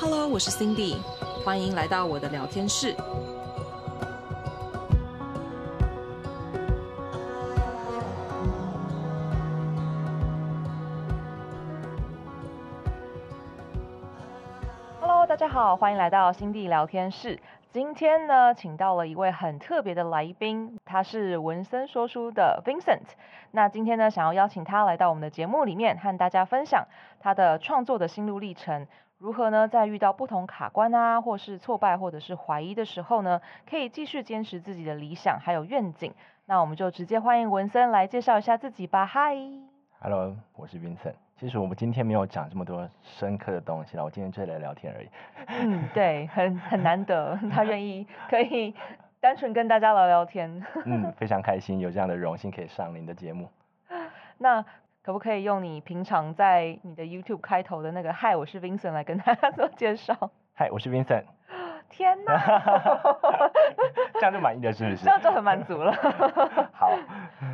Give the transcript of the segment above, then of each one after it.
Hello，我是 Cindy，欢迎来到我的聊天室。Hello，大家好，欢迎来到 Cindy 聊天室。今天呢，请到了一位很特别的来宾，他是文森说书的 Vincent。那今天呢，想要邀请他来到我们的节目里面，和大家分享他的创作的心路历程，如何呢，在遇到不同卡关啊，或是挫败，或者是怀疑的时候呢，可以继续坚持自己的理想还有愿景。那我们就直接欢迎文森来介绍一下自己吧。Hi，Hello，我是 Vincent。其实我们今天没有讲这么多深刻的东西了，我今天就来聊天而已。嗯，对，很很难得，他愿意 可以单纯跟大家聊聊天。嗯，非常开心有这样的荣幸可以上您的节目。那可不可以用你平常在你的 YouTube 开头的那个“嗨，我是 Vincent” 来跟大家 做介绍？嗨，我是 Vincent。天哪，这样就满意了是不是？这样就很满足了。好，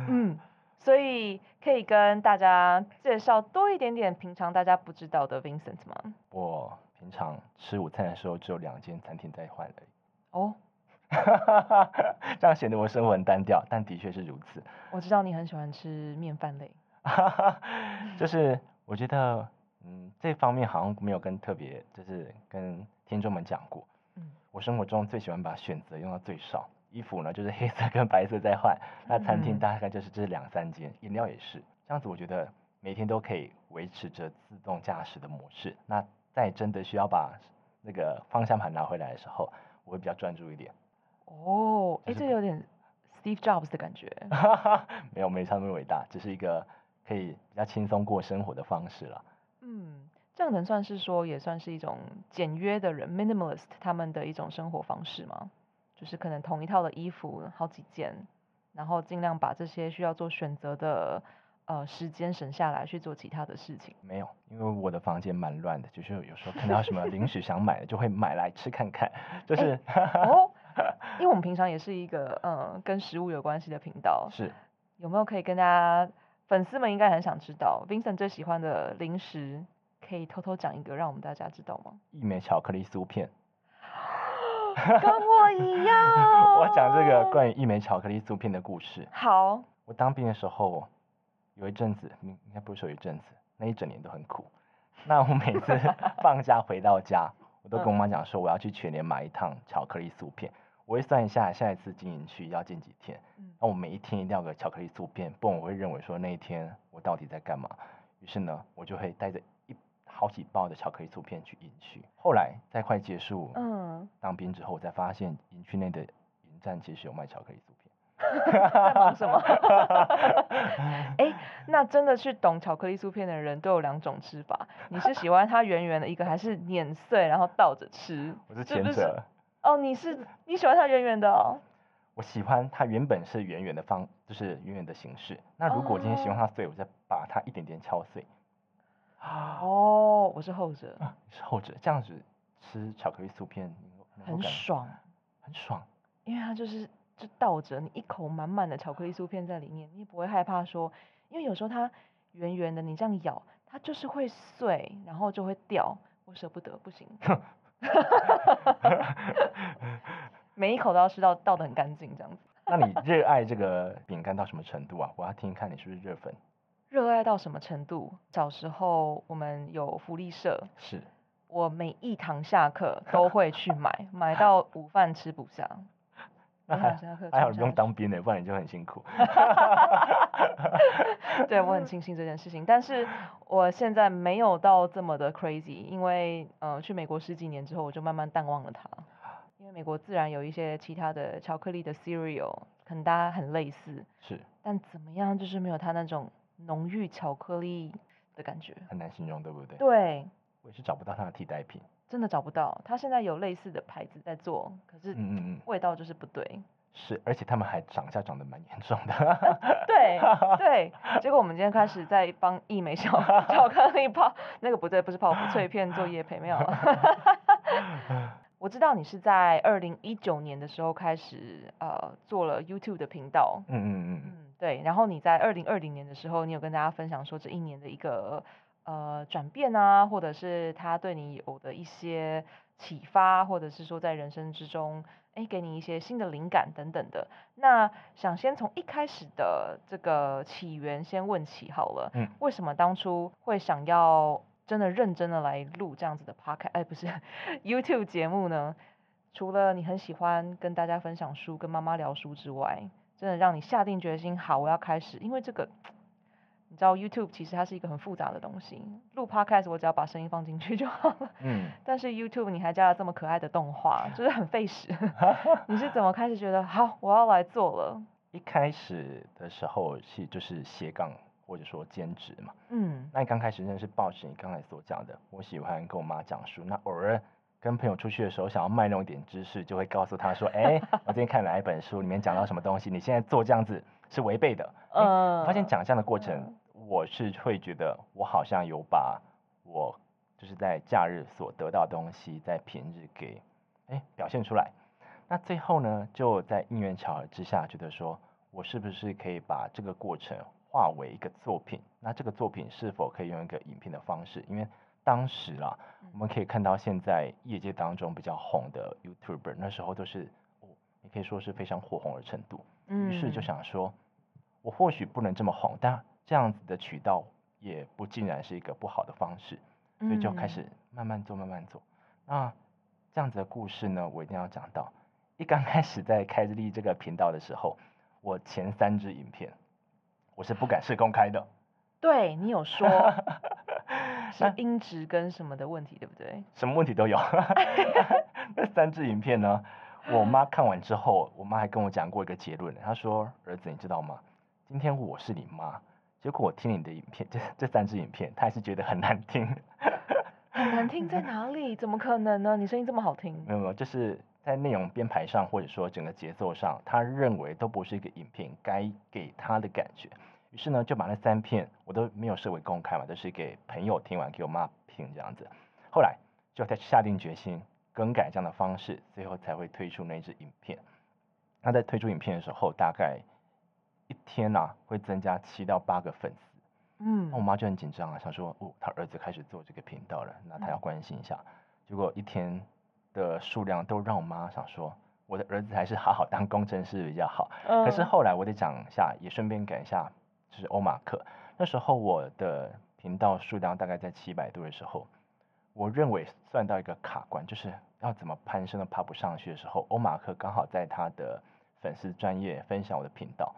嗯。所以可以跟大家介绍多一点点平常大家不知道的 Vincent 吗？我平常吃午餐的时候只有两间餐厅在换而已。哦，这样显得我生活很单调，但的确是如此。我知道你很喜欢吃面饭类。就是我觉得，嗯，这方面好像没有跟特别，就是跟听众们讲过。嗯，我生活中最喜欢把选择用到最少。衣服呢，就是黑色跟白色在换。那餐厅大概就是这两三间，饮料也是这样子。我觉得每天都可以维持着自动驾驶的模式。那在真的需要把那个方向盘拿回来的时候，我会比较专注一点。哦，哎、就是，这有点 Steve Jobs 的感觉。没有，没他那么伟大，只是一个可以比较轻松过生活的方式了。嗯，这样能算是说，也算是一种简约的人 （minimalist） 他们的一种生活方式吗？就是可能同一套的衣服好几件，然后尽量把这些需要做选择的呃时间省下来去做其他的事情。没有，因为我的房间蛮乱的，就是有时候看到什么 零食想买的，就会买来吃看看。就是、欸、哦，因为我们平常也是一个嗯跟食物有关系的频道，是有没有可以跟大家粉丝们应该很想知道，Vincent 最喜欢的零食，可以偷偷讲一个让我们大家知道吗？一美巧克力酥片。跟我一样。我讲这个关于一美巧克力酥片的故事。好。我当兵的时候，有一阵子，应该不是说有一阵子，那一整年都很苦。那我每次 放假回到家，我都跟我妈讲说，我要去全年买一趟巧克力酥片。我会算一下下一次经营区要进几天。那我每一天一定要个巧克力酥片，不然我会认为说那一天我到底在干嘛。于是呢，我就会带着一。好几包的巧克力素片去营区，后来在快结束，嗯，当兵之后，我才发现营区内的营站其实有卖巧克力酥片。在忙什么？哎、欸，那真的去懂巧克力酥片的人都有两种吃法，你是喜欢它圆圆的一个，还是碾碎然后倒着吃？我是前者。哦，你是你喜欢它圆圆的哦。我喜欢它原本是圆圆的方，就是圆圆的形式。那如果今天喜欢它碎，我再把它一点点敲碎。哦，我是后者。啊，是后者，这样子吃巧克力酥片很爽，很爽，因为它就是就倒着，你一口满满的巧克力酥片在里面，你也不会害怕说，因为有时候它圆圆的，你这样咬，它就是会碎，然后就会掉，我舍不得，不行。每一口都要吃到倒的很干净，这样子。那你热爱这个饼干到什么程度啊？我要听听看你是不是热粉。热爱到什么程度？小时候我们有福利社，是我每一堂下课都会去买，买到午饭吃不下。那还还好不用当兵呢，不然你就很辛苦。对，我很庆幸这件事情，但是我现在没有到这么的 crazy，因为呃去美国十几年之后，我就慢慢淡忘了它。因为美国自然有一些其他的巧克力的 cereal，可能大家很类似，是，但怎么样就是没有它那种。浓郁巧克力的感觉很难形容，对不对？对，我也是找不到它的替代品，真的找不到。它现在有类似的牌子在做，可是味道就是不对。嗯嗯是，而且他们还涨价涨得蛮严重的。对对，结果我们今天开始在帮益美巧巧克力泡那个不对，不是泡芙脆片做业配没有。我知道你是在二零一九年的时候开始呃做了 YouTube 的频道。嗯嗯嗯。嗯对，然后你在二零二零年的时候，你有跟大家分享说这一年的一个呃转变啊，或者是他对你有的一些启发，或者是说在人生之中，哎，给你一些新的灵感等等的。那想先从一开始的这个起源先问起好了。嗯。为什么当初会想要真的认真的来录这样子的 podcast？哎，不是 YouTube 节目呢？除了你很喜欢跟大家分享书、跟妈妈聊书之外，真的让你下定决心，好，我要开始，因为这个。你知道 YouTube 其实它是一个很复杂的东西，录 Podcast 我只要把声音放进去就好了。嗯。但是 YouTube 你还加了这么可爱的动画，就是很费时。你是怎么开始觉得好，我要来做了？一开始的时候是就是斜杠或者说兼职嘛。嗯。那你刚开始真的是抱持你刚才所讲的，我喜欢跟我妈讲书，那偶尔跟朋友出去的时候想要卖弄一点知识，就会告诉他说：“哎、欸，我今天看了哪一本书，里面讲到什么东西，你现在做这样子是违背的。欸”嗯。我发现讲这样的过程。嗯我是会觉得，我好像有把我就是在假日所得到的东西，在平日给哎表现出来。那最后呢，就在因缘巧合之下，觉得说我是不是可以把这个过程化为一个作品？那这个作品是否可以用一个影片的方式？因为当时啊，我们可以看到现在业界当中比较红的 YouTuber，那时候都是哦，你可以说是非常火红的程度。于是就想说，我或许不能这么红，但这样子的渠道也不尽然是一个不好的方式，所以就开始慢慢做，慢慢做。那这样子的故事呢，我一定要讲到。一刚开始在开立这个频道的时候，我前三支影片我是不敢是公开的。对，你有说 是音质跟什么的问题，对不对？什么问题都有。那三支影片呢，我妈看完之后，我妈还跟我讲过一个结论，她说：“儿子，你知道吗？今天我是你妈。”结果我听你的影片，这这三支影片，他还是觉得很难听。很难听在 哪里？怎么可能呢？你声音这么好听。没有没有，就是在内容编排上，或者说整个节奏上，他认为都不是一个影片该给他的感觉。于是呢，就把那三片我都没有设为公开嘛，都是给朋友听完给我妈听这样子。后来就在下定决心更改这样的方式，最后才会推出那支影片。那在推出影片的时候，大概。一天呐、啊，会增加七到八个粉丝，嗯，那我妈就很紧张啊，想说，哦，她儿子开始做这个频道了，那她要关心一下。嗯、结果一天的数量都让我妈想说，我的儿子还是好好当工程师比较好。嗯、可是后来我得讲一下，也顺便改一下，就是欧马克。那时候我的频道数量大概在七百多的时候，我认为算到一个卡关，就是要怎么攀升都爬不上去的时候，欧马克刚好在他的粉丝专业分享我的频道。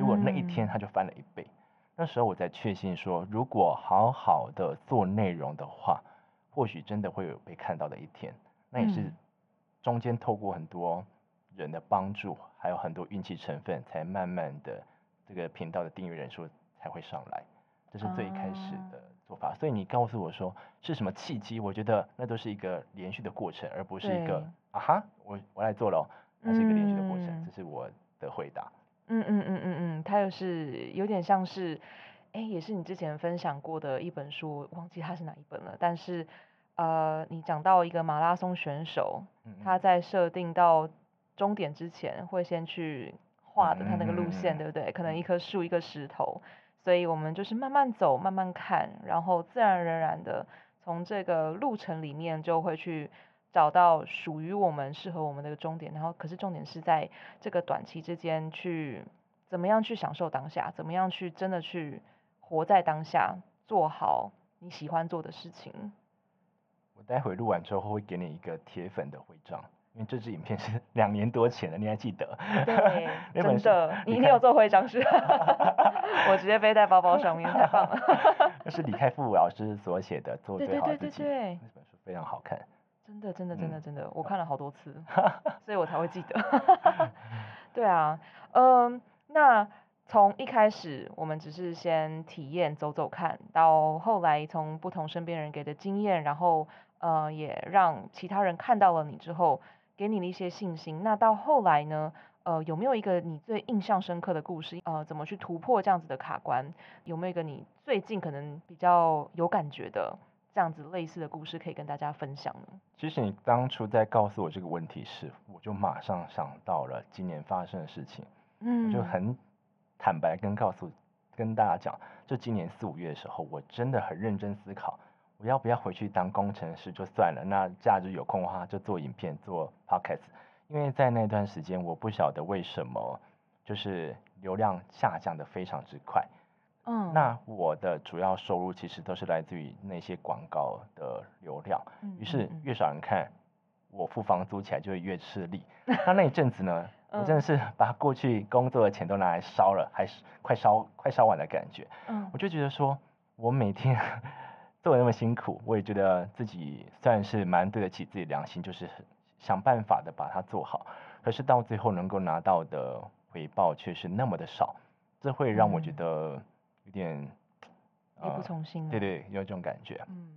结果那一天他就翻了一倍，嗯、那时候我在确信说，如果好好的做内容的话，或许真的会有被看到的一天。那也是中间透过很多人的帮助，还有很多运气成分，才慢慢的这个频道的订阅人数才会上来。这是最开始的做法。啊、所以你告诉我说是什么契机？我觉得那都是一个连续的过程，而不是一个啊哈，我我来做了，那是一个连续的过程。嗯、这是我的回答。嗯嗯嗯嗯嗯，它又是有点像是，哎，也是你之前分享过的一本书，忘记它是哪一本了。但是，呃，你讲到一个马拉松选手，他在设定到终点之前，会先去画的他那个路线，对不对？可能一棵树，一个石头，所以我们就是慢慢走，慢慢看，然后自然而然的从这个路程里面就会去。找到属于我们适合我们的终点，然后可是重点是在这个短期之间去怎么样去享受当下，怎么样去真的去活在当下，做好你喜欢做的事情。我待会录完之后会给你一个铁粉的徽章，因为这支影片是 两年多前的，你还记得？对，真的，你一定有做徽章是？我直接背在包包上面，太棒了。那是李开复老师所写的《做最好的自己》，对对对对对，那本书非常好看。真的，真的，真的，真的，我看了好多次，所以我才会记得。对啊，嗯，那从一开始我们只是先体验走走看，到后来从不同身边人给的经验，然后呃也让其他人看到了你之后，给你的一些信心。那到后来呢，呃有没有一个你最印象深刻的故事？呃，怎么去突破这样子的卡关？有没有一个你最近可能比较有感觉的？这样子类似的故事可以跟大家分享呢？其实你当初在告诉我这个问题时，我就马上想到了今年发生的事情，嗯，我就很坦白跟告诉跟大家讲，就今年四五月的时候，我真的很认真思考，我要不要回去当工程师就算了，那假日有空的话就做影片做 podcast，因为在那段时间，我不晓得为什么就是流量下降的非常之快。嗯，那我的主要收入其实都是来自于那些广告的流量，于是越少人看，我付房租起来就会越吃力。那那一阵子呢，我真的是把过去工作的钱都拿来烧了，还是快烧快烧完的感觉。嗯，我就觉得说，我每天 做的那么辛苦，我也觉得自己算是蛮对得起自己良心，就是想办法的把它做好。可是到最后能够拿到的回报却是那么的少，这会让我觉得。有点力不从心，对对，有这种感觉。嗯，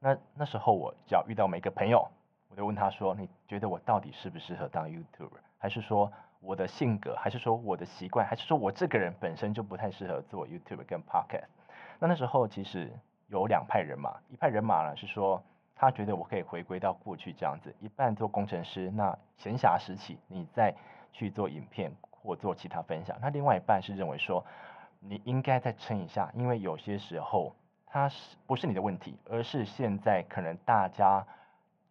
那那时候我只要遇到每个朋友，我就问他说：“你觉得我到底适不适合当 YouTuber？还是说我的性格，还是说我的习惯，还是说我这个人本身就不太适合做 YouTuber 跟 Podcast？” 那那时候其实有两派人马，一派人马呢是说他觉得我可以回归到过去这样子，一半做工程师，那闲暇时期你再去做影片或做其他分享。那另外一半是认为说。你应该再撑一下，因为有些时候它是不是你的问题，而是现在可能大家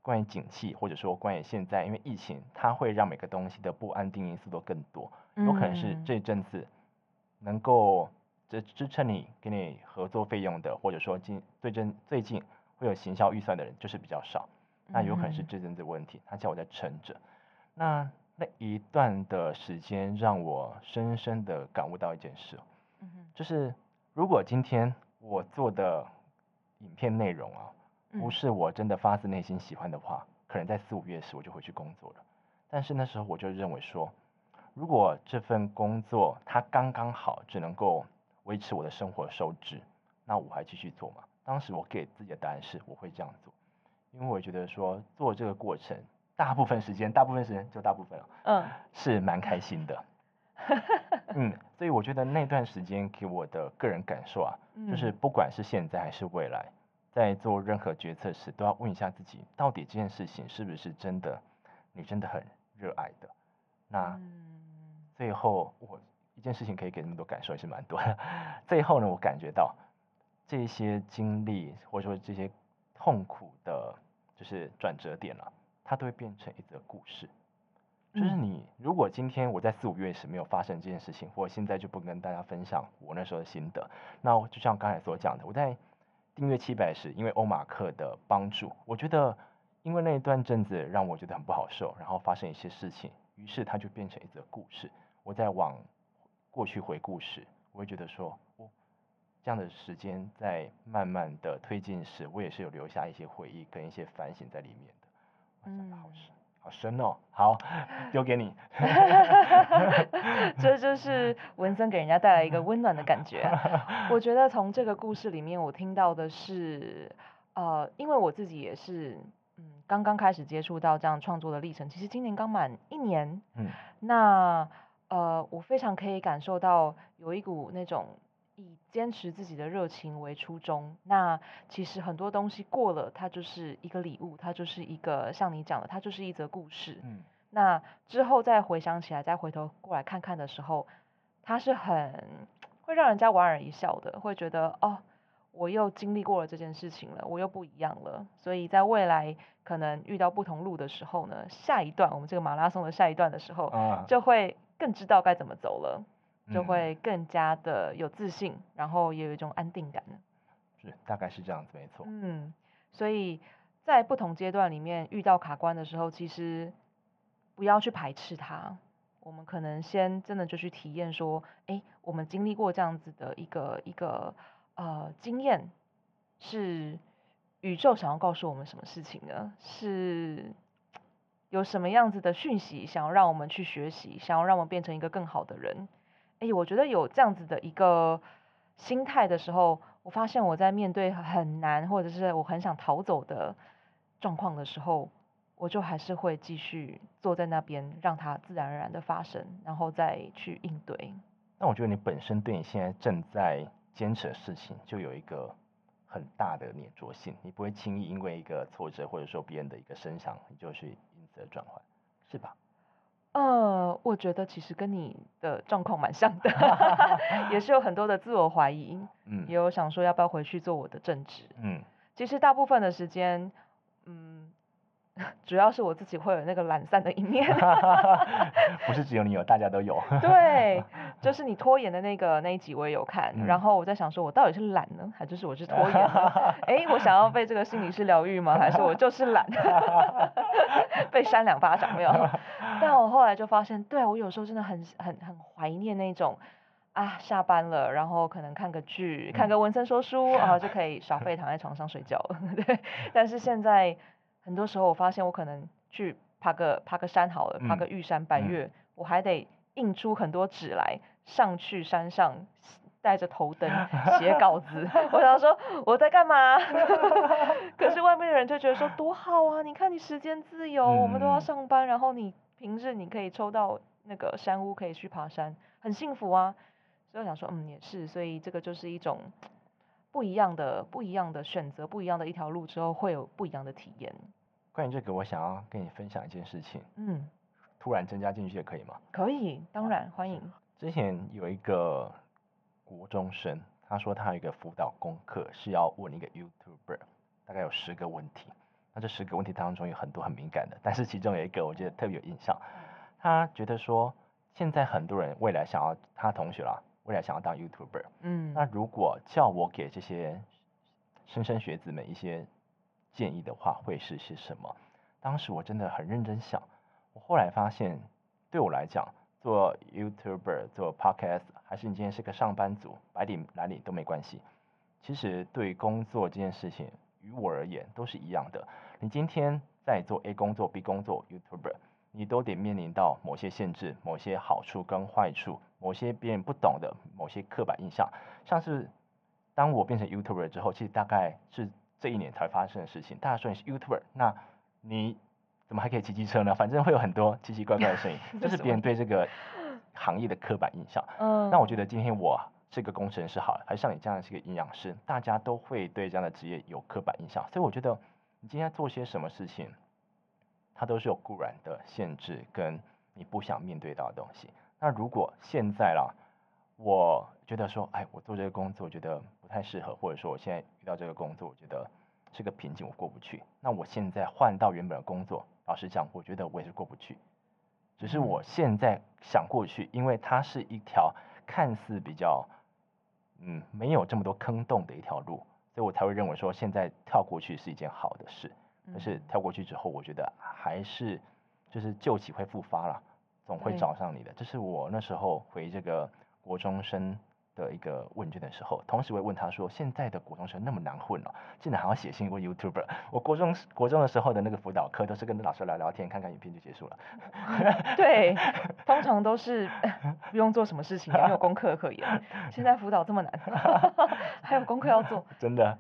关于景气，或者说关于现在因为疫情，它会让每个东西的不安定因素都更多。有可能是这阵子能够支支撑你给你合作费用的，或者说近最近最近会有行销预算的人就是比较少，那有可能是这阵子问题，他叫我在撑着。那那一段的时间让我深深的感悟到一件事。就是如果今天我做的影片内容啊，不是我真的发自内心喜欢的话，可能在四五月时我就回去工作了。但是那时候我就认为说，如果这份工作它刚刚好只能够维持我的生活收支，那我还继续做吗？当时我给自己的答案是我会这样做，因为我觉得说做这个过程，大部分时间，大部分时间就大部分了，嗯，是蛮开心的。嗯，所以我觉得那段时间给我的个人感受啊，就是不管是现在还是未来，在做任何决策时，都要问一下自己，到底这件事情是不是真的，你真的很热爱的。那最后我一件事情可以给那么多感受也是蛮多的。最后呢，我感觉到这些经历或者说这些痛苦的，就是转折点啊，它都会变成一则故事。就是你，如果今天我在四五月时没有发生这件事情，我现在就不跟大家分享我那时候的心得。那就像刚才所讲的，我在订阅七百时，因为欧马克的帮助，我觉得因为那一段阵子让我觉得很不好受，然后发生一些事情，于是它就变成一则故事。我在往过去回顾时，我会觉得说，哦，这样的时间在慢慢的推进时，我也是有留下一些回忆跟一些反省在里面的。嗯，好事。好深哦，好，丢给你。这就是文森给人家带来一个温暖的感觉。我觉得从这个故事里面，我听到的是，呃，因为我自己也是，嗯，刚刚开始接触到这样创作的历程，其实今年刚满一年。嗯。那，呃，我非常可以感受到有一股那种。以坚持自己的热情为初衷，那其实很多东西过了，它就是一个礼物，它就是一个像你讲的，它就是一则故事。嗯，那之后再回想起来，再回头过来看看的时候，它是很会让人家莞尔一笑的，会觉得哦，我又经历过了这件事情了，我又不一样了。所以在未来可能遇到不同路的时候呢，下一段我们这个马拉松的下一段的时候，就会更知道该怎么走了。就会更加的有自信，嗯、然后也有一种安定感。是，大概是这样子，没错。嗯，所以在不同阶段里面遇到卡关的时候，其实不要去排斥它。我们可能先真的就去体验说，哎，我们经历过这样子的一个一个呃经验，是宇宙想要告诉我们什么事情呢？是有什么样子的讯息想要让我们去学习，想要让我们变成一个更好的人？哎，我觉得有这样子的一个心态的时候，我发现我在面对很难或者是我很想逃走的状况的时候，我就还是会继续坐在那边，让它自然而然的发生，然后再去应对。那我觉得你本身对你现在正在坚持的事情，就有一个很大的黏着性，你不会轻易因为一个挫折或者说别人的一个声响，你就去因此转换，是吧？呃，我觉得其实跟你的状况蛮像的，也是有很多的自我怀疑，嗯，也有想说要不要回去做我的正职，嗯，其实大部分的时间，嗯。主要是我自己会有那个懒散的一面，不是只有你有，大家都有。对，就是你拖延的那个那一集我也有看，嗯、然后我在想说，我到底是懒呢，还就是我是拖延呢？哎，我想要被这个心理师疗愈吗？还是我就是懒？被扇两巴掌没有？但我后来就发现，对，我有时候真的很很很怀念那种啊，下班了，然后可能看个剧，看个文森说书，然后就可以耍废躺在床上睡觉了。对，但是现在。很多时候，我发现我可能去爬个爬个山好了，爬个玉山白月，嗯、我还得印出很多纸来，上去山上带着头灯写稿子。我想说我在干嘛？可是外面的人就觉得说多好啊！你看你时间自由，嗯、我们都要上班，然后你平日你可以抽到那个山屋可以去爬山，很幸福啊。所以我想说，嗯，也是，所以这个就是一种。不一样的、不一样的选择，不一样的一条路之后，会有不一样的体验。关于这个，我想要跟你分享一件事情。嗯，突然增加进去也可以吗？可以，当然欢迎。之前有一个国中生，他说他有一个辅导功课是要问一个 YouTuber，大概有十个问题。那这十个问题当中有很多很敏感的，但是其中有一个我觉得特别有印象。他觉得说，现在很多人未来想要他同学啦。未来想要当 YouTuber，嗯，那如果叫我给这些莘莘学子们一些建议的话，会是些什么？当时我真的很认真想，我后来发现，对我来讲，做 YouTuber、做 Podcast，还是你今天是个上班族，白领蓝领都没关系。其实对工作这件事情，于我而言都是一样的。你今天在做 A 工作、B 工作、YouTuber。你都得面临到某些限制、某些好处跟坏处、某些别人不懂的某些刻板印象。像是当我变成 YouTuber 之后，其实大概是这一年才发生的事情。大家说你是 YouTuber，那你怎么还可以骑机车呢？反正会有很多奇奇怪怪的声音，这是别人对这个行业的刻板印象。嗯，那我觉得今天我是个工程师好了，还是像你这样是个营养师，大家都会对这样的职业有刻板印象。所以我觉得你今天做些什么事情。它都是有固然的限制跟你不想面对到的东西。那如果现在啦，我觉得说，哎，我做这个工作我觉得不太适合，或者说我现在遇到这个工作，我觉得是个瓶颈，我过不去。那我现在换到原本的工作，老实讲，我觉得我也是过不去。只是我现在想过去，因为它是一条看似比较，嗯，没有这么多坑洞的一条路，所以我才会认为说，现在跳过去是一件好的事。但是跳过去之后，我觉得还是就是旧疾会复发了，总会找上你的。这是我那时候回这个国中生的一个问卷的时候，同时会问他说：“现在的国中生那么难混哦，竟然还要写信问 YouTuber？” 我国中国中的时候的那个辅导课都是跟老师聊聊天，看看影片就结束了。对，通常都是 不用做什么事情，也没有功课可言。现在辅导这么难，还有功课要做，真的。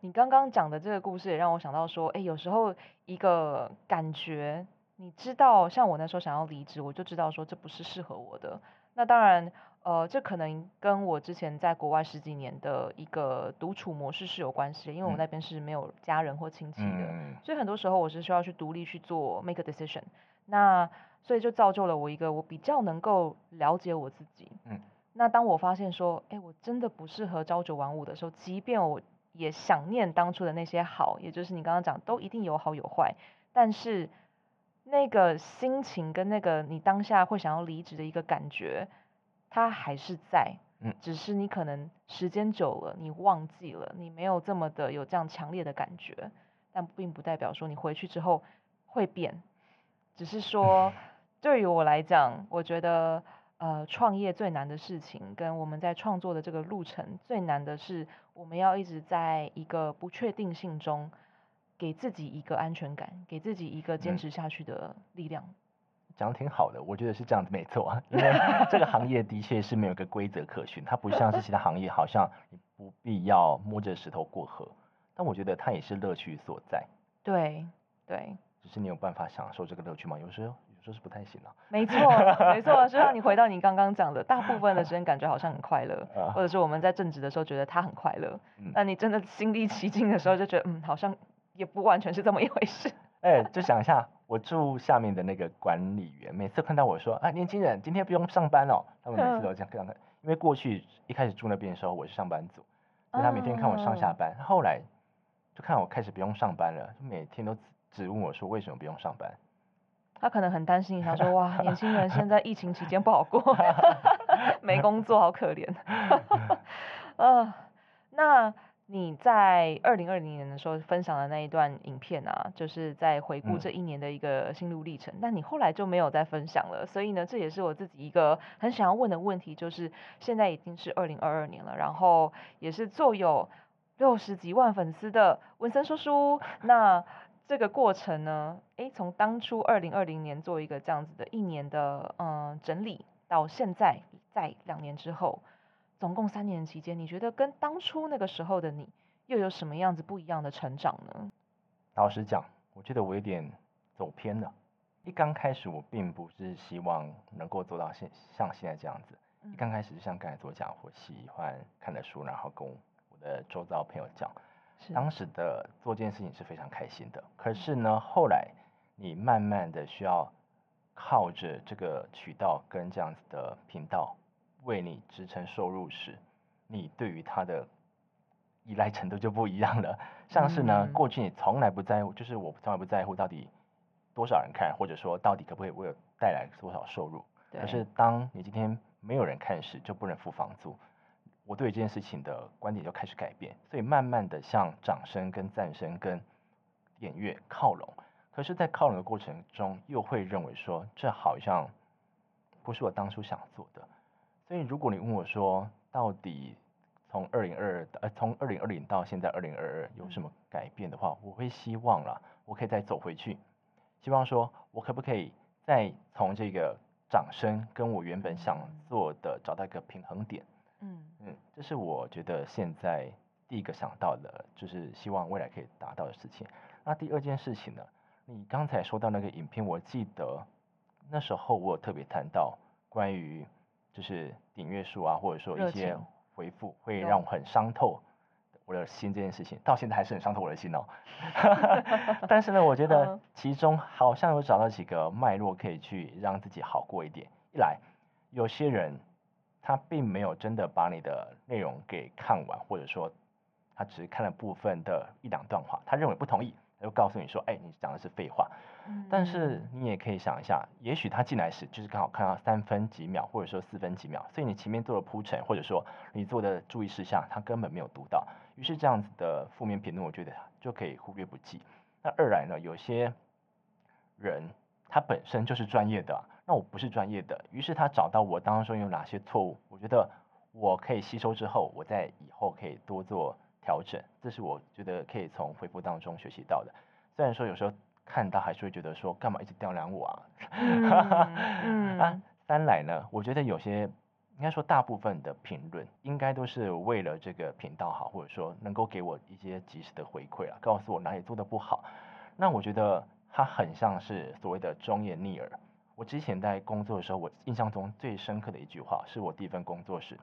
你刚刚讲的这个故事也让我想到说，哎，有时候一个感觉，你知道，像我那时候想要离职，我就知道说这不是适合我的。那当然，呃，这可能跟我之前在国外十几年的一个独处模式是有关系的，因为我那边是没有家人或亲戚的，嗯、所以很多时候我是需要去独立去做 make a decision。那所以就造就了我一个我比较能够了解我自己。嗯。那当我发现说，哎，我真的不适合朝九晚五的时候，即便我也想念当初的那些好，也就是你刚刚讲，都一定有好有坏。但是那个心情跟那个你当下会想要离职的一个感觉，它还是在。嗯，只是你可能时间久了，你忘记了，你没有这么的有这样强烈的感觉。但并不代表说你回去之后会变，只是说 对于我来讲，我觉得。呃，创业最难的事情，跟我们在创作的这个路程最难的是，我们要一直在一个不确定性中，给自己一个安全感，给自己一个坚持下去的力量。讲得挺好的，我觉得是这样子没错啊，因为这个行业的确是没有一个规则可循，它不像是其他行业，好像你不必要摸着石头过河，但我觉得它也是乐趣所在。对对，只是你有办法享受这个乐趣吗？有时候。就是不太行了。没错，没错，就像你回到你刚刚讲的，大部分的时间感觉好像很快乐，或者是我们在正职的时候觉得他很快乐，那你真的心历其境的时候就觉得，嗯，好像也不完全是这么一回事。哎，就想一下，我住下面的那个管理员，每次看到我说啊，年轻人今天不用上班哦，他们每次都这样这样。因为过去一开始住那边的时候，我是上班族，所以他每天看我上下班。后来就看我开始不用上班了，就每天都只问我说为什么不用上班。他可能很担心，他说 哇，年轻人现在疫情期间不好过，没工作好可怜。呃，那。你在二零二零年的时候分享的那一段影片啊，就是在回顾这一年的一个心路历程。嗯、但你后来就没有再分享了，所以呢，这也是我自己一个很想要问的问题，就是现在已经是二零二二年了，然后也是坐有六十几万粉丝的文森叔叔。那这个过程呢，诶，从当初二零二零年做一个这样子的一年的嗯整理，到现在在两年之后。总共三年期间，你觉得跟当初那个时候的你又有什么样子不一样的成长呢？老实讲，我觉得我有点走偏了。一刚开始，我并不是希望能够做到现像现在这样子。一刚开始就像刚才所讲，我喜欢看的书，然后跟我的周遭朋友讲。是当时的做这件事情是非常开心的。可是呢，后来你慢慢的需要靠着这个渠道跟这样子的频道。为你支撑收入时，你对于它的依赖程度就不一样了。像是呢，过去你从来不在乎，就是我从来不在乎到底多少人看，或者说到底可不可以为我带来多少收入。可是当你今天没有人看时，就不能付房租。我对这件事情的观点就开始改变，所以慢慢的向掌声、跟赞声、跟点阅靠拢。可是，在靠拢的过程中，又会认为说，这好像不是我当初想做的。所以，如果你问我说，到底从二零二二呃，从二零二零到现在二零二二有什么改变的话，我会希望啦，我可以再走回去，希望说我可不可以再从这个掌声跟我原本想做的找到一个平衡点。嗯嗯，这是我觉得现在第一个想到的，就是希望未来可以达到的事情。那第二件事情呢，你刚才说到那个影片，我记得那时候我有特别谈到关于。就是订阅数啊，或者说一些回复，会让我很伤透我的心。这件事情到现在还是很伤透我的心哦。但是呢，我觉得其中好像有找到几个脉络，可以去让自己好过一点。一来，有些人他并没有真的把你的内容给看完，或者说他只是看了部分的一两段话，他认为不同意，他就告诉你说：“哎，你讲的是废话。”但是你也可以想一下，也许他进来时就是刚好看到三分几秒，或者说四分几秒，所以你前面做了铺陈，或者说你做的注意事项，他根本没有读到。于是这样子的负面评论，我觉得就可以忽略不计。那二来呢，有些人他本身就是专业的，那我不是专业的，于是他找到我当中有哪些错误，我觉得我可以吸收之后，我在以后可以多做调整。这是我觉得可以从回复当中学习到的。虽然说有时候。看到还是会觉得说，干嘛一直刁难我啊？嗯嗯、啊，三来呢，我觉得有些应该说大部分的评论应该都是为了这个频道好，或者说能够给我一些及时的回馈啊，告诉我哪里做的不好。那我觉得他很像是所谓的忠言逆耳。我之前在工作的时候，我印象中最深刻的一句话，是我第一份工作时，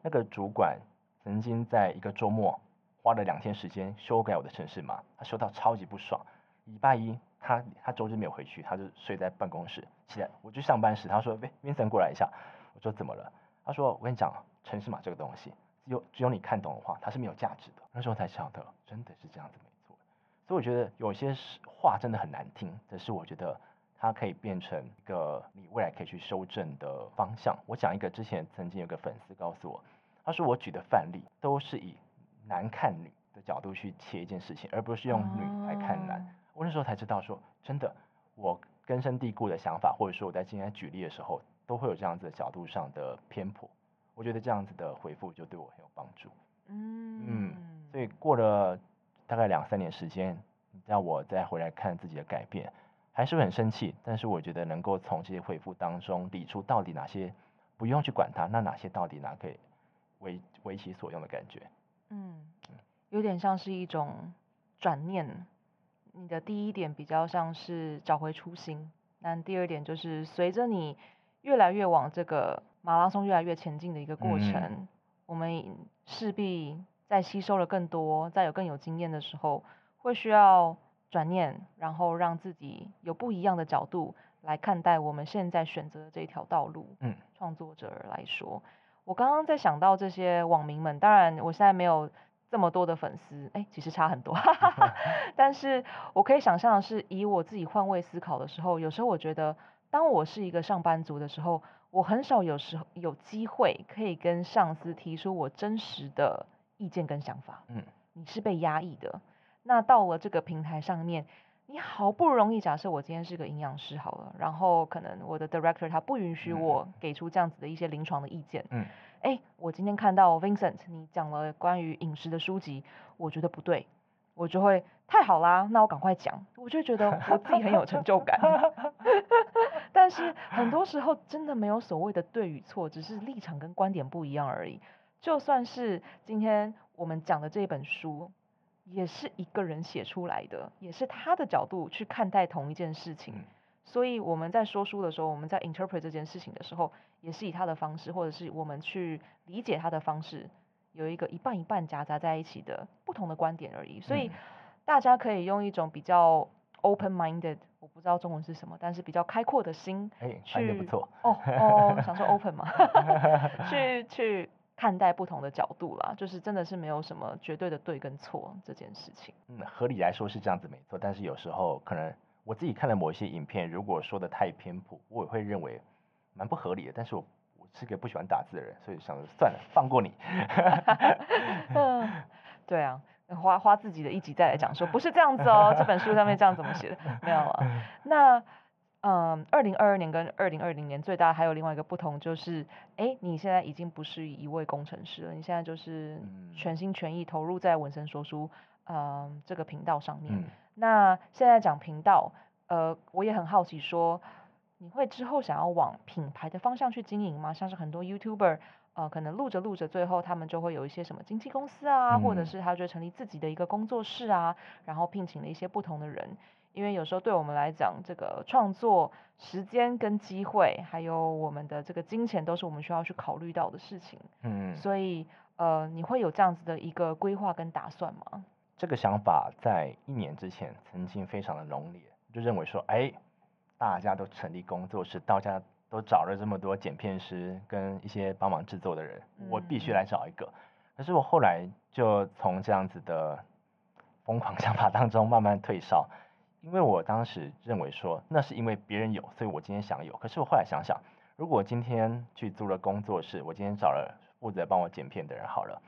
那个主管曾经在一个周末花了两天时间修改我的程式码，他修到超级不爽。礼拜一，他他周日没有回去，他就睡在办公室。起来，我去上班时，他说：“喂，Vincent 过来一下。”我说：“怎么了？”他说：“我跟你讲，程式码这个东西，只有只有你看懂的话，它是没有价值的。”那时候才晓得，真的是这样子，没错。所以我觉得有些话真的很难听，但是我觉得它可以变成一个你未来可以去修正的方向。我讲一个之前曾经有个粉丝告诉我，他说我举的范例都是以男看女的角度去切一件事情，而不是用女来看男。嗯我那时候才知道说，说真的，我根深蒂固的想法，或者说我在今天举例的时候，都会有这样子的角度上的偏颇。我觉得这样子的回复就对我很有帮助。嗯嗯，所以过了大概两三年时间，让我再回来看自己的改变，还是很生气。但是我觉得能够从这些回复当中理出到底哪些不用去管它，那哪些到底哪可以为为其所用的感觉。嗯，有点像是一种转念。你的第一点比较像是找回初心，那第二点就是随着你越来越往这个马拉松越来越前进的一个过程，嗯、我们势必在吸收了更多，在有更有经验的时候，会需要转念，然后让自己有不一样的角度来看待我们现在选择的这条道路。嗯，创作者来说，我刚刚在想到这些网民们，当然我现在没有这么多的粉丝，哎，其实差很多。但是我可以想象的是，以我自己换位思考的时候，有时候我觉得，当我是一个上班族的时候，我很少有时候有机会可以跟上司提出我真实的意见跟想法。嗯，你是被压抑的。那到了这个平台上面，你好不容易，假设我今天是个营养师好了，然后可能我的 director 他不允许我给出这样子的一些临床的意见。嗯，哎，我今天看到 Vincent 你讲了关于饮食的书籍，我觉得不对，我就会太好啦，那我赶快讲，我就觉得我自己很有成就感。但是很多时候真的没有所谓的对与错，只是立场跟观点不一样而已。就算是今天我们讲的这本书。也是一个人写出来的，也是他的角度去看待同一件事情，嗯、所以我们在说书的时候，我们在 interpret 这件事情的时候，也是以他的方式，或者是我们去理解他的方式，有一个一半一半夹杂在一起的不同的观点而已。所以大家可以用一种比较 open minded，我不知道中文是什么，但是比较开阔的心去，哎，不错哦哦，想说 open 嘛，去去。看待不同的角度啦，就是真的是没有什么绝对的对跟错这件事情。嗯，合理来说是这样子没错，但是有时候可能我自己看了某一些影片，如果说的太偏颇，我也会认为蛮不合理的。但是我我是个不喜欢打字的人，所以想着算了，放过你。嗯，对啊，花花自己的一集再来讲说不是这样子哦，这本书上面这样怎么写的？没有啊，那。嗯，二零二二年跟二零二零年最大还有另外一个不同就是，哎，你现在已经不是一位工程师了，你现在就是全心全意投入在文森说书，嗯，这个频道上面。嗯、那现在讲频道，呃，我也很好奇说，你会之后想要往品牌的方向去经营吗？像是很多 YouTuber，呃，可能录着录着，最后他们就会有一些什么经纪公司啊，嗯、或者是他就成立自己的一个工作室啊，然后聘请了一些不同的人。因为有时候对我们来讲，这个创作时间跟机会，还有我们的这个金钱，都是我们需要去考虑到的事情。嗯，所以呃，你会有这样子的一个规划跟打算吗？这个想法在一年之前曾经非常的浓烈，就认为说，哎，大家都成立工作室，大家都找了这么多剪片师跟一些帮忙制作的人，我必须来找一个。嗯。可是我后来就从这样子的疯狂 想法当中慢慢退烧。因为我当时认为说，那是因为别人有，所以我今天想有。可是我后来想想，如果今天去租了工作室，我今天找了负责帮我剪片的人好了，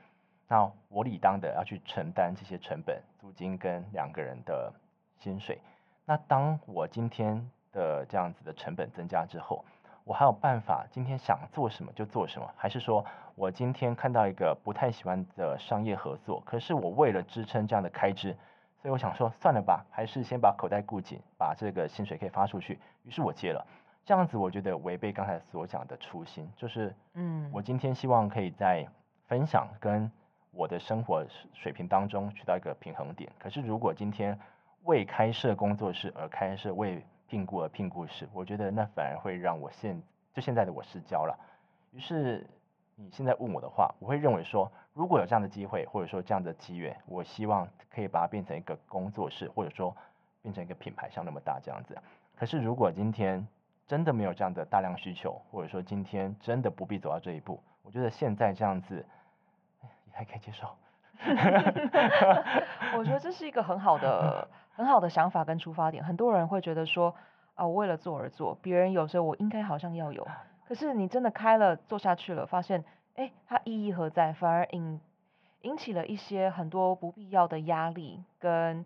那我理当的要去承担这些成本、租金跟两个人的薪水。那当我今天的这样子的成本增加之后，我还有办法今天想做什么就做什么？还是说我今天看到一个不太喜欢的商业合作，可是我为了支撑这样的开支？所以我想说，算了吧，还是先把口袋顾紧，把这个薪水可以发出去。于是我接了，这样子我觉得违背刚才所讲的初心，就是，嗯，我今天希望可以在分享跟我的生活水平当中取到一个平衡点。可是如果今天为开设工作室而开设，为聘雇而聘雇时，我觉得那反而会让我现就现在的我失焦了。于是。你现在问我的话，我会认为说，如果有这样的机会，或者说这样的机缘，我希望可以把它变成一个工作室，或者说变成一个品牌，像那么大这样子。可是如果今天真的没有这样的大量需求，或者说今天真的不必走到这一步，我觉得现在这样子也还可以接受。我觉得这是一个很好的、很好的想法跟出发点。很多人会觉得说，啊，我为了做而做，别人有时候我应该好像要有。可是你真的开了做下去了，发现，哎，它意义何在？反而引引起了一些很多不必要的压力，跟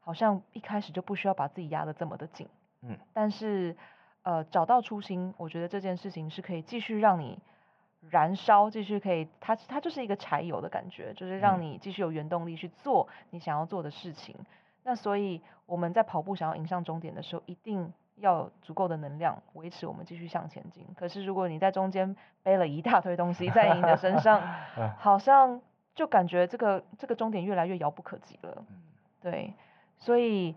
好像一开始就不需要把自己压得这么的紧。嗯。但是，呃，找到初心，我觉得这件事情是可以继续让你燃烧，继续可以，它它就是一个柴油的感觉，就是让你继续有原动力去做你想要做的事情。嗯。那所以我们在跑步想要迎上终点的时候，一定。要有足够的能量维持我们继续向前进。可是如果你在中间背了一大堆东西在你的身上，好像就感觉这个这个终点越来越遥不可及了。对，所以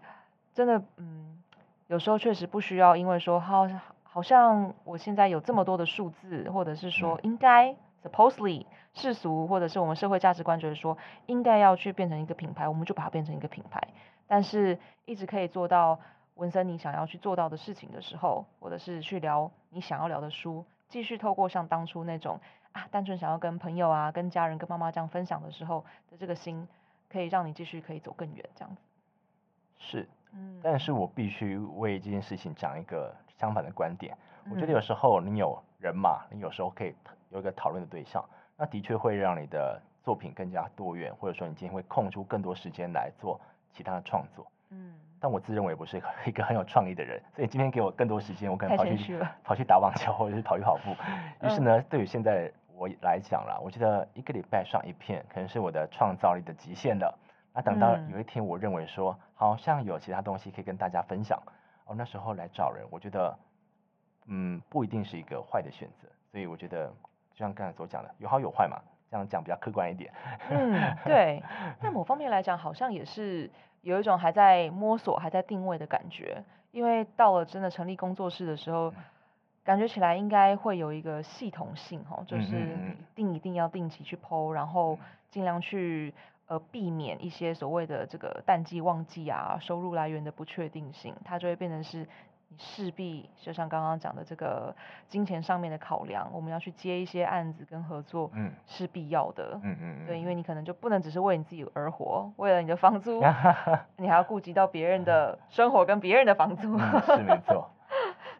真的，嗯，有时候确实不需要，因为说好，好像我现在有这么多的数字，或者是说应该 supposedly 世俗，或者是我们社会价值观觉得说应该要去变成一个品牌，我们就把它变成一个品牌。但是一直可以做到文森你想要去做到的事情的时候，或者是去聊你想要聊的书，继续透过像当初那种啊，单纯想要跟朋友啊、跟家人、跟妈妈这样分享的时候的这个心，可以让你继续可以走更远这样子。是，嗯，但是我必须为这件事情讲一个相反的观点。嗯、我觉得有时候你有人嘛，你有时候可以有一个讨论的对象，那的确会让你的作品更加多元，或者说你今天会空出更多时间来做其他的创作。嗯，但我自认为不是 一个很有创意的人，所以今天给我更多时间，我可能跑去 跑去打网球，或者是跑去跑步。于是呢，对于现在我来讲啦，我觉得一个礼拜上一片，可能是我的创造力的极限了。那等到有一天我认为说好像有其他东西可以跟大家分享，哦，那时候来找人，我觉得嗯不一定是一个坏的选择。所以我觉得就像刚才所讲的，有好有坏嘛，这样讲比较客观一点。嗯，对。那某方面来讲，好像也是。有一种还在摸索、还在定位的感觉，因为到了真的成立工作室的时候，感觉起来应该会有一个系统性哈，就是定一定要定期去 po，然后尽量去呃避免一些所谓的这个淡季旺季啊，收入来源的不确定性，它就会变成是。你势必就像刚刚讲的这个金钱上面的考量，我们要去接一些案子跟合作，嗯，是必要的，嗯嗯，对，因为。你可能就不能只是为你自己而活，为了你的房租，你还要顾及到别人的 生活跟别人的房租，嗯、是没。错，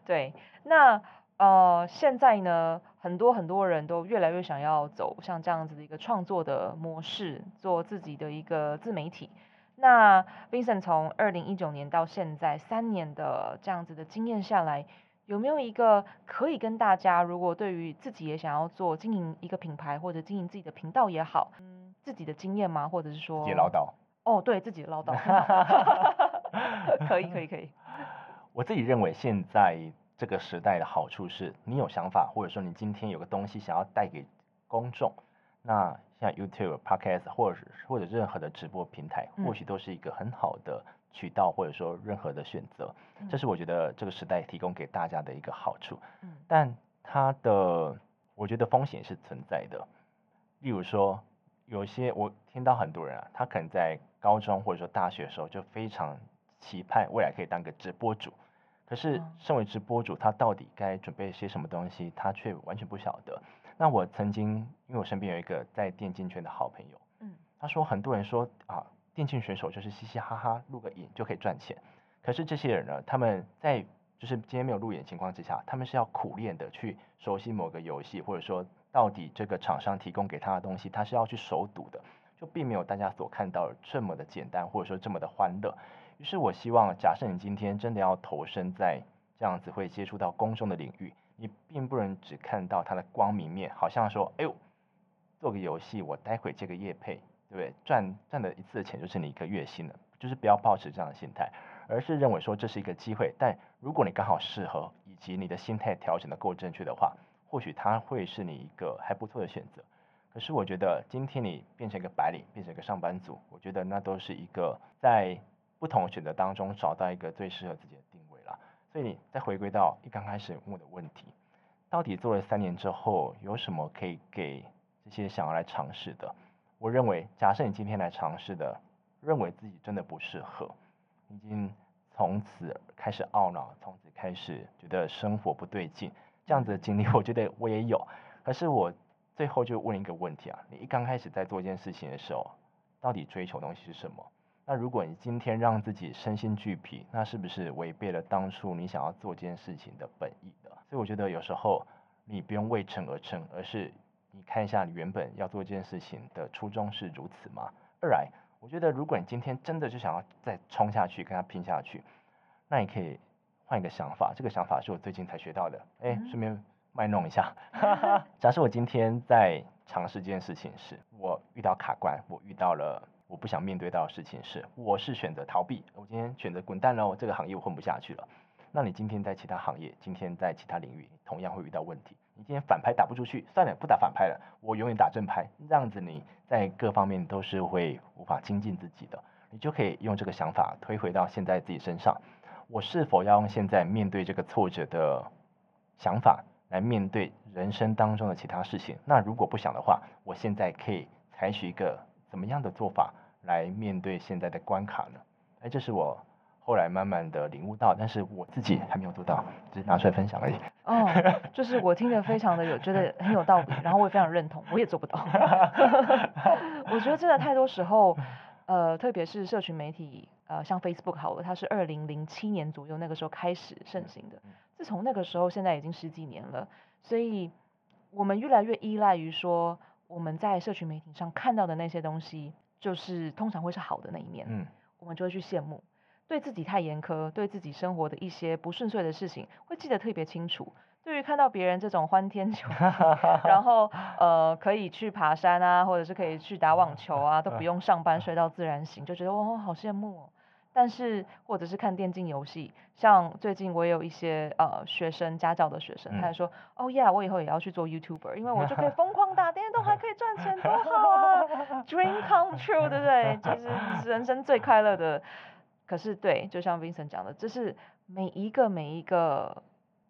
对，那呃现在呢，很多很多人都越来越想要走像这样子的一个创作的模式，做自己的一个自媒体。那 Vincent 从二零一九年到现在三年的这样子的经验下来，有没有一个可以跟大家，如果对于自己也想要做经营一个品牌或者经营自己的频道也好，嗯，自己的经验吗？或者是说，自己唠叨？哦，对自己的唠叨，可以可以可以。我自己认为现在这个时代的好处是，你有想法，或者说你今天有个东西想要带给公众，那。像 YouTube、Podcast 或者是或者任何的直播平台，或许都是一个很好的渠道，或者说任何的选择。嗯、这是我觉得这个时代提供给大家的一个好处。嗯、但它的我觉得风险是存在的。例如说，有些我听到很多人啊，他可能在高中或者说大学的时候就非常期盼未来可以当个直播主，可是身为直播主，他到底该准备些什么东西，他却完全不晓得。那我曾经，因为我身边有一个在电竞圈的好朋友，嗯，他说很多人说啊，电竞选手就是嘻嘻哈哈录个影就可以赚钱，可是这些人呢，他们在就是今天没有录影情况之下，他们是要苦练的去熟悉某个游戏，或者说到底这个厂商提供给他的东西，他是要去熟读的，就并没有大家所看到的这么的简单，或者说这么的欢乐。于是我希望，假设你今天真的要投身在这样子会接触到公众的领域。你并不能只看到它的光明面，好像说，哎呦，做个游戏，我待会接个业配，对不对？赚赚的一次的钱就是你一个月薪了，就是不要抱持这样的心态，而是认为说这是一个机会。但如果你刚好适合，以及你的心态调整的够正确的话，或许它会是你一个还不错的选择。可是我觉得今天你变成一个白领，变成一个上班族，我觉得那都是一个在不同选择当中找到一个最适合自己的。所以你再回归到一刚开始问的问题，到底做了三年之后有什么可以给这些想要来尝试的？我认为，假设你今天来尝试的，认为自己真的不适合，已经从此开始懊恼，从此开始觉得生活不对劲，这样子的经历，我觉得我也有。可是我最后就问一个问题啊，你一刚开始在做一件事情的时候，到底追求的东西是什么？那如果你今天让自己身心俱疲，那是不是违背了当初你想要做这件事情的本意的？所以我觉得有时候你不用为成而成，而是你看一下你原本要做这件事情的初衷是如此吗？二来，我觉得如果你今天真的就想要再冲下去，跟他拼下去，那你可以换一个想法。这个想法是我最近才学到的，哎，顺便卖弄一下。假设我今天在尝试这件事情时，我遇到卡关，我遇到了。我不想面对到的事情是，我是选择逃避。我今天选择滚蛋喽，这个行业我混不下去了。那你今天在其他行业，今天在其他领域，同样会遇到问题。你今天反拍打不出去，算了，不打反拍了，我永远打正拍。这样子你在各方面都是会无法精进自己的。你就可以用这个想法推回到现在自己身上。我是否要用现在面对这个挫折的想法来面对人生当中的其他事情？那如果不想的话，我现在可以采取一个。怎么样的做法来面对现在的关卡呢？哎，这是我后来慢慢的领悟到，但是我自己还没有做到，只是拿出来分享而已。哦，就是我听得非常的有，觉得很有道理，然后我也非常认同，我也做不到。我觉得真的太多时候，呃，特别是社群媒体，呃，像 Facebook 好了，它是二零零七年左右那个时候开始盛行的，自从那个时候，现在已经十几年了，所以我们越来越依赖于说。我们在社群媒体上看到的那些东西，就是通常会是好的那一面，嗯，我们就会去羡慕，对自己太严苛，对自己生活的一些不顺遂的事情，会记得特别清楚。对于看到别人这种欢天酒地，然后呃可以去爬山啊，或者是可以去打网球啊，都不用上班，睡到自然醒，就觉得哦，好羡慕哦。但是，或者是看电竞游戏，像最近我也有一些呃学生家教的学生，他还说，哦、oh、yeah，我以后也要去做 YouTuber，因为我就可以疯狂打电动，还可以赚钱，多好啊！Dream come true，对不对？就是人生最快乐的。可是对，就像 Vincent 讲的，这是每一个每一个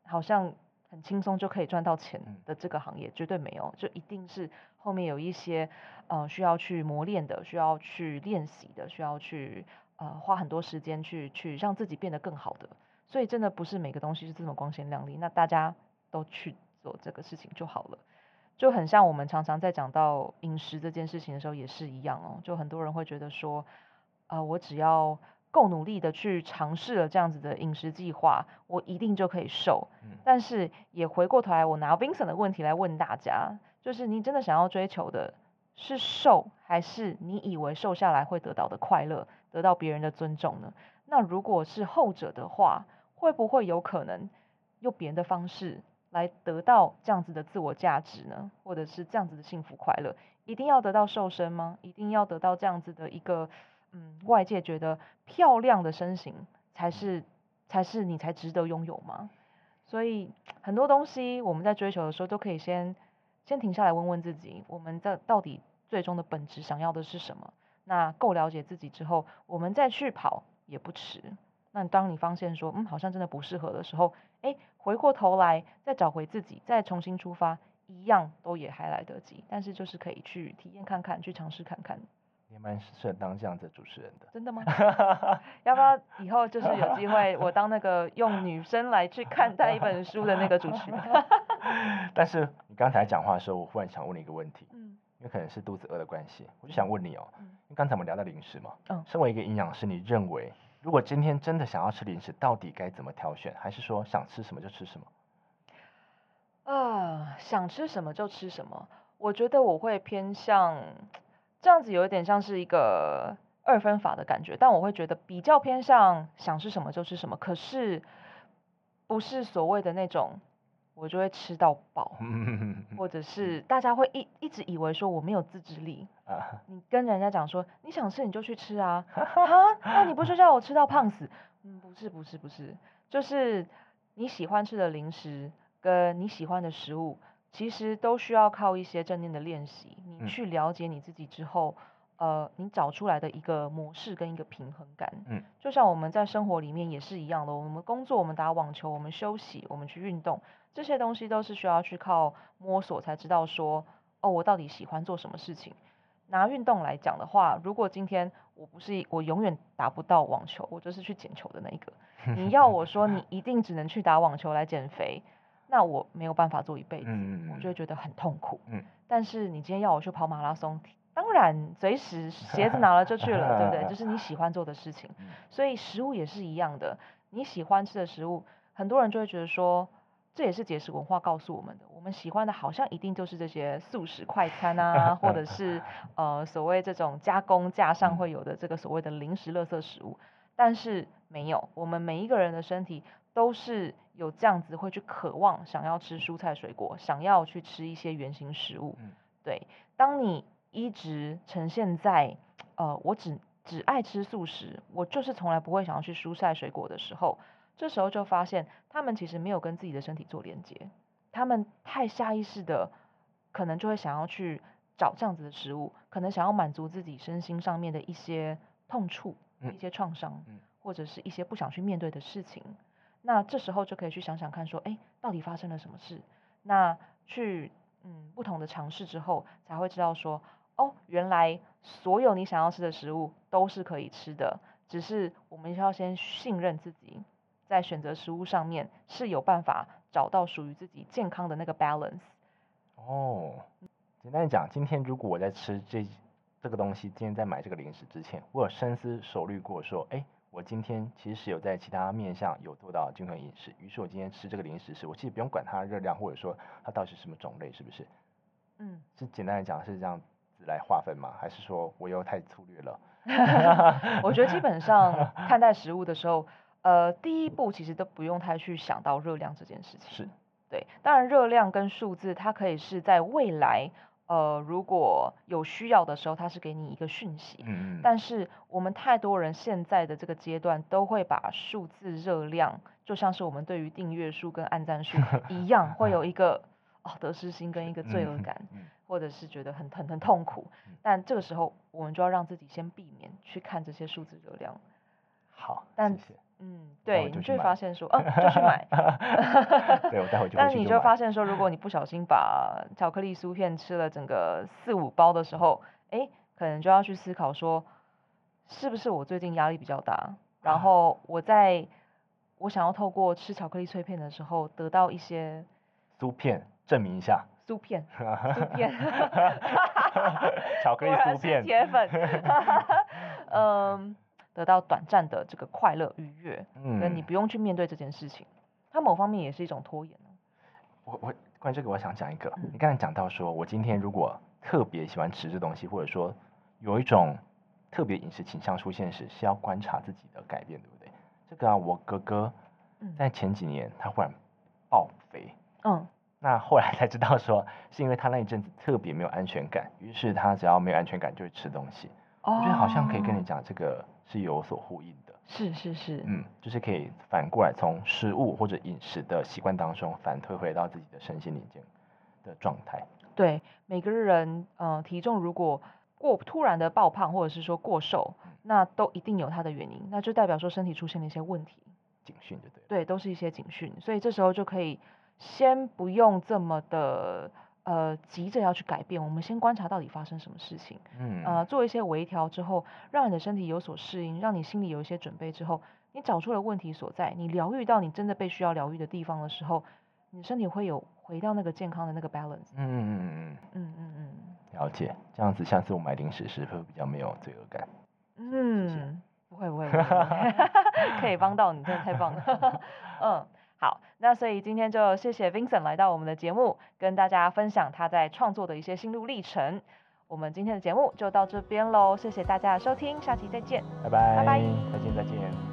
好像很轻松就可以赚到钱的这个行业，绝对没有，就一定是后面有一些呃需要去磨练的，需要去练习的，需要去。呃，花很多时间去去让自己变得更好的，所以真的不是每个东西是这么光鲜亮丽。那大家都去做这个事情就好了，就很像我们常常在讲到饮食这件事情的时候也是一样哦。就很多人会觉得说，呃，我只要够努力的去尝试了这样子的饮食计划，我一定就可以瘦。但是也回过头来，我拿 Vincent 的问题来问大家，就是你真的想要追求的是瘦，还是你以为瘦下来会得到的快乐？得到别人的尊重呢？那如果是后者的话，会不会有可能用别人的方式来得到这样子的自我价值呢？或者是这样子的幸福快乐？一定要得到瘦身吗？一定要得到这样子的一个嗯，外界觉得漂亮的身形才是才是你才值得拥有吗？所以很多东西我们在追求的时候，都可以先先停下来问问自己，我们这到底最终的本质想要的是什么？那够了解自己之后，我们再去跑也不迟。那当你发现说，嗯，好像真的不适合的时候，哎，回过头来再找回自己，再重新出发，一样都也还来得及。但是就是可以去体验看看，去尝试看看。也蛮适合当这样子主持人的。真的吗？要不要以后就是有机会，我当那个用女生来去看待一本书的那个主持人？但是你刚才讲话的时候，我忽然想问你一个问题。嗯。因为可能是肚子饿的关系，我就想问你哦，因为刚才我们聊到零食嘛，嗯，身为一个营养师，你认为如果今天真的想要吃零食，到底该怎么挑选？还是说想吃什么就吃什么？啊、呃，想吃什么就吃什么。我觉得我会偏向这样子，有一点像是一个二分法的感觉，但我会觉得比较偏向想吃什么就吃什么，可是不是所谓的那种。我就会吃到饱，或者是大家会一一直以为说我没有自制力。你跟人家讲说你想吃你就去吃啊，啊，那你不是叫我吃到胖死？嗯，不是不是不是，就是你喜欢吃的零食跟你喜欢的食物，其实都需要靠一些正念的练习。你去了解你自己之后，呃，你找出来的一个模式跟一个平衡感。嗯，就像我们在生活里面也是一样的，我们工作，我们打网球，我们休息，我们去运动。这些东西都是需要去靠摸索才知道说，哦，我到底喜欢做什么事情。拿运动来讲的话，如果今天我不是我永远打不到网球，我就是去捡球的那一个。你要我说你一定只能去打网球来减肥，那我没有办法做一辈子，我就会觉得很痛苦。但是你今天要我去跑马拉松，当然随时 鞋子拿了就去了，对不对？就是你喜欢做的事情。所以食物也是一样的，你喜欢吃的食物，很多人就会觉得说。这也是节食文化告诉我们的，我们喜欢的好像一定就是这些素食快餐啊，或者是呃所谓这种加工架上会有的这个所谓的零食垃圾食物，但是没有，我们每一个人的身体都是有这样子会去渴望想要吃蔬菜水果，想要去吃一些原型食物。对，当你一直呈现在呃我只只爱吃素食，我就是从来不会想要去蔬菜水果的时候。这时候就发现，他们其实没有跟自己的身体做连接，他们太下意识的，可能就会想要去找这样子的食物，可能想要满足自己身心上面的一些痛处、一些创伤，或者是一些不想去面对的事情。那这时候就可以去想想看，说，哎，到底发生了什么事？那去嗯不同的尝试之后，才会知道说，哦，原来所有你想要吃的食物都是可以吃的。只是我们需要先信任自己，在选择食物上面是有办法找到属于自己健康的那个 balance。哦，简单讲，今天如果我在吃这这个东西，今天在买这个零食之前，我有深思熟虑过，说，哎，我今天其实是有在其他面向有做到均衡饮食，于是我今天吃这个零食时，我其实不用管它的热量，或者说它到底是什么种类，是不是？嗯，是简单来讲是这样子来划分吗？还是说我又太粗略了？我觉得基本上看待食物的时候，呃，第一步其实都不用太去想到热量这件事情。是，对，当然热量跟数字它可以是在未来，呃，如果有需要的时候，它是给你一个讯息。嗯嗯。但是我们太多人现在的这个阶段都会把数字热量，就像是我们对于订阅数跟按赞数 一样，会有一个 哦得失心跟一个罪恶感。嗯嗯或者是觉得很疼很痛苦，但这个时候我们就要让自己先避免去看这些数字热量。好，但谢谢嗯，对，就你就会发现说，嗯，就去买。对，我待会就。但你就发现说，如果你不小心把巧克力酥片吃了整个四五包的时候，哎，可能就要去思考说，是不是我最近压力比较大，然后我在我想要透过吃巧克力脆片的时候得到一些酥片，证明一下。酥片，酥片，巧克力酥片，铁粉，嗯，得到短暂的这个快乐愉悦，嗯，跟你不用去面对这件事情，它某方面也是一种拖延。我我关于这个，我想讲一个，嗯、你刚才讲到说，我今天如果特别喜欢吃这东西，或者说有一种特别饮食倾向出现时，是要观察自己的改变，对不对？这个啊，我哥哥在前几年他忽然爆肥，嗯。那后来才知道说，是因为他那一阵子特别没有安全感，于是他只要没有安全感就会吃东西。Oh. 我觉得好像可以跟你讲，这个是有所呼应的。是是是，嗯，就是可以反过来从食物或者饮食的习惯当中反推回到自己的身心灵健的状态。对，每个人，呃，体重如果过突然的爆胖，或者是说过瘦，那都一定有它的原因，那就代表说身体出现了一些问题。警讯，就对？对，都是一些警讯，所以这时候就可以。先不用这么的呃急着要去改变，我们先观察到底发生什么事情，嗯，呃，做一些微调之后，让你的身体有所适应，让你心里有一些准备之后，你找出了问题所在，你疗愈到你真的被需要疗愈的地方的时候，你身体会有回到那个健康的那个 balance。嗯嗯嗯嗯嗯了解，这样子下次我买零食时会比较没有罪恶感。嗯，不会，不会 可以帮到你，真的太棒了。嗯。好，那所以今天就谢谢 Vincent 来到我们的节目，跟大家分享他在创作的一些心路历程。我们今天的节目就到这边喽，谢谢大家的收听，下期再见，拜拜，拜拜，再见再见。